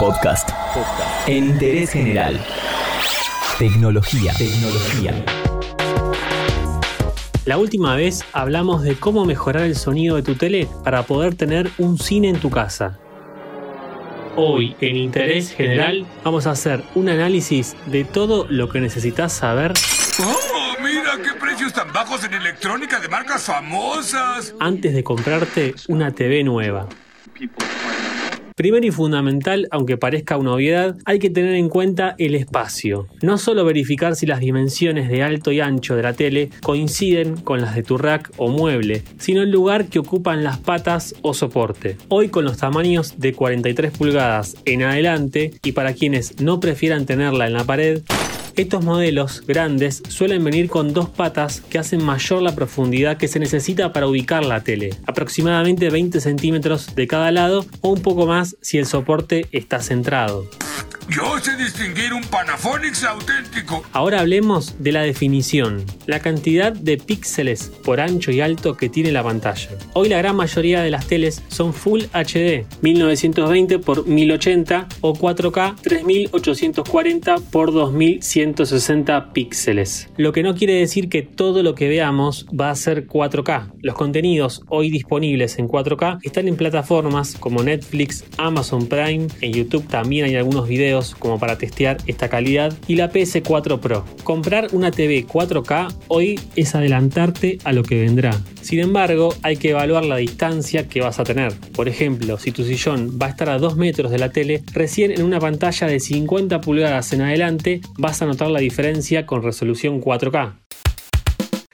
Podcast. En interés general. Tecnología. Tecnología. La última vez hablamos de cómo mejorar el sonido de tu tele para poder tener un cine en tu casa. Hoy, en Interés General, vamos a hacer un análisis de todo lo que necesitas saber ¡Oh, mira qué precios tan bajos en electrónica de marcas famosas! antes de comprarte una TV nueva. Primero y fundamental, aunque parezca una obviedad, hay que tener en cuenta el espacio. No solo verificar si las dimensiones de alto y ancho de la tele coinciden con las de tu rack o mueble, sino el lugar que ocupan las patas o soporte. Hoy con los tamaños de 43 pulgadas en adelante y para quienes no prefieran tenerla en la pared, estos modelos grandes suelen venir con dos patas que hacen mayor la profundidad que se necesita para ubicar la tele, aproximadamente 20 centímetros de cada lado o un poco más si el soporte está centrado. Yo sé distinguir un Panaphonics auténtico. Ahora hablemos de la definición, la cantidad de píxeles por ancho y alto que tiene la pantalla. Hoy la gran mayoría de las teles son Full HD, 1920 x 1080 o 4K 3840 x 2160 píxeles. Lo que no quiere decir que todo lo que veamos va a ser 4K. Los contenidos hoy disponibles en 4K están en plataformas como Netflix, Amazon Prime, en YouTube también hay algunos videos como para testear esta calidad y la PS4 Pro. Comprar una TV 4K hoy es adelantarte a lo que vendrá. Sin embargo, hay que evaluar la distancia que vas a tener. Por ejemplo, si tu sillón va a estar a 2 metros de la tele, recién en una pantalla de 50 pulgadas en adelante vas a notar la diferencia con resolución 4K.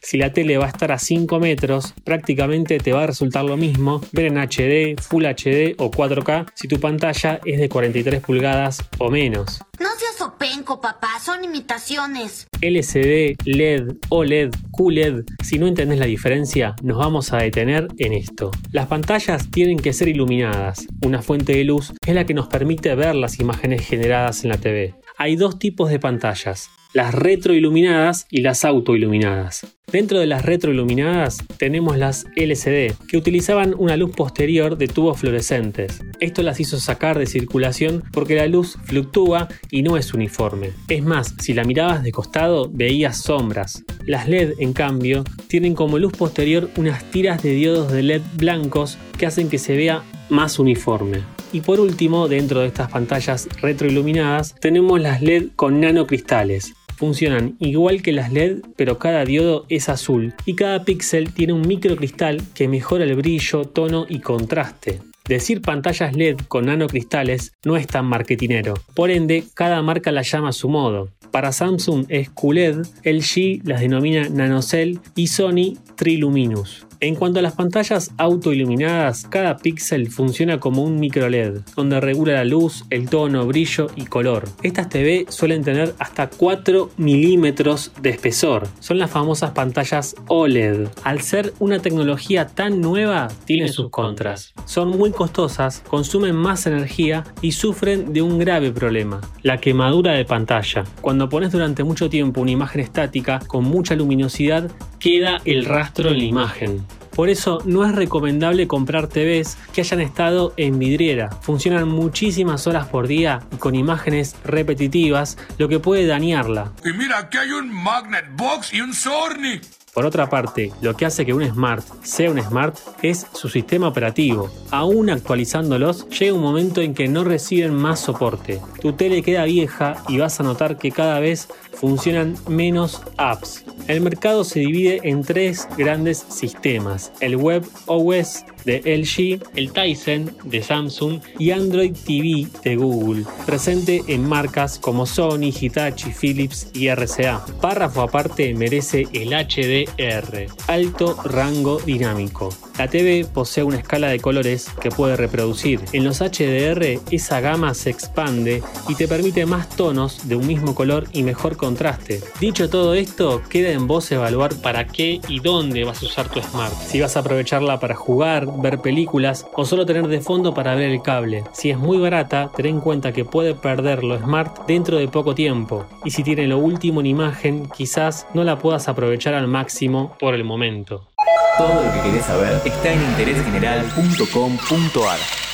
Si la tele va a estar a 5 metros, prácticamente te va a resultar lo mismo ver en HD, Full HD o 4K si tu pantalla es de 43 pulgadas o menos. No seas openco, papá, son imitaciones. LCD, LED, OLED, QLED, si no entendés la diferencia, nos vamos a detener en esto. Las pantallas tienen que ser iluminadas. Una fuente de luz es la que nos permite ver las imágenes generadas en la TV. Hay dos tipos de pantallas, las retroiluminadas y las autoiluminadas. Dentro de las retroiluminadas tenemos las LCD, que utilizaban una luz posterior de tubos fluorescentes. Esto las hizo sacar de circulación porque la luz fluctúa y no es uniforme. Es más, si la mirabas de costado veías sombras. Las LED, en cambio, tienen como luz posterior unas tiras de diodos de LED blancos que hacen que se vea más uniforme. Y por último, dentro de estas pantallas retroiluminadas, tenemos las LED con nanocristales. Funcionan igual que las LED, pero cada diodo es azul y cada píxel tiene un microcristal que mejora el brillo, tono y contraste. Decir pantallas LED con nanocristales no es tan marketinero, por ende cada marca la llama a su modo. Para Samsung es QLED, LG las denomina NanoCell y Sony Triluminous. En cuanto a las pantallas autoiluminadas, cada píxel funciona como un micro LED, donde regula la luz, el tono, brillo y color. Estas TV suelen tener hasta 4 milímetros de espesor. Son las famosas pantallas OLED. Al ser una tecnología tan nueva, tiene sus contras. Son muy costosas, consumen más energía y sufren de un grave problema, la quemadura de pantalla. Cuando pones durante mucho tiempo una imagen estática con mucha luminosidad, queda el rastro en la imagen. Por eso no es recomendable comprar TVs que hayan estado en vidriera. Funcionan muchísimas horas por día y con imágenes repetitivas, lo que puede dañarla. Y mira, aquí hay un Magnet Box y un Sorny. Por otra parte, lo que hace que un Smart sea un Smart es su sistema operativo. Aún actualizándolos, llega un momento en que no reciben más soporte. Tu tele queda vieja y vas a notar que cada vez funcionan menos apps. El mercado se divide en tres grandes sistemas, el Web OS de LG, el Tizen de Samsung y Android TV de Google, presente en marcas como Sony, Hitachi, Philips y RCA. Párrafo aparte merece el HDR, alto rango dinámico. La TV posee una escala de colores que puede reproducir. En los HDR esa gama se expande y te permite más tonos de un mismo color y mejor contraste. Dicho todo esto, queda en vos evaluar para qué y dónde vas a usar tu Smart. Si vas a aprovecharla para jugar, ver películas o solo tener de fondo para ver el cable. Si es muy barata, ten en cuenta que puede perder lo Smart dentro de poco tiempo. Y si tiene lo último en imagen, quizás no la puedas aprovechar al máximo por el momento. Todo lo que querés saber está en interésgeneral.com.ar.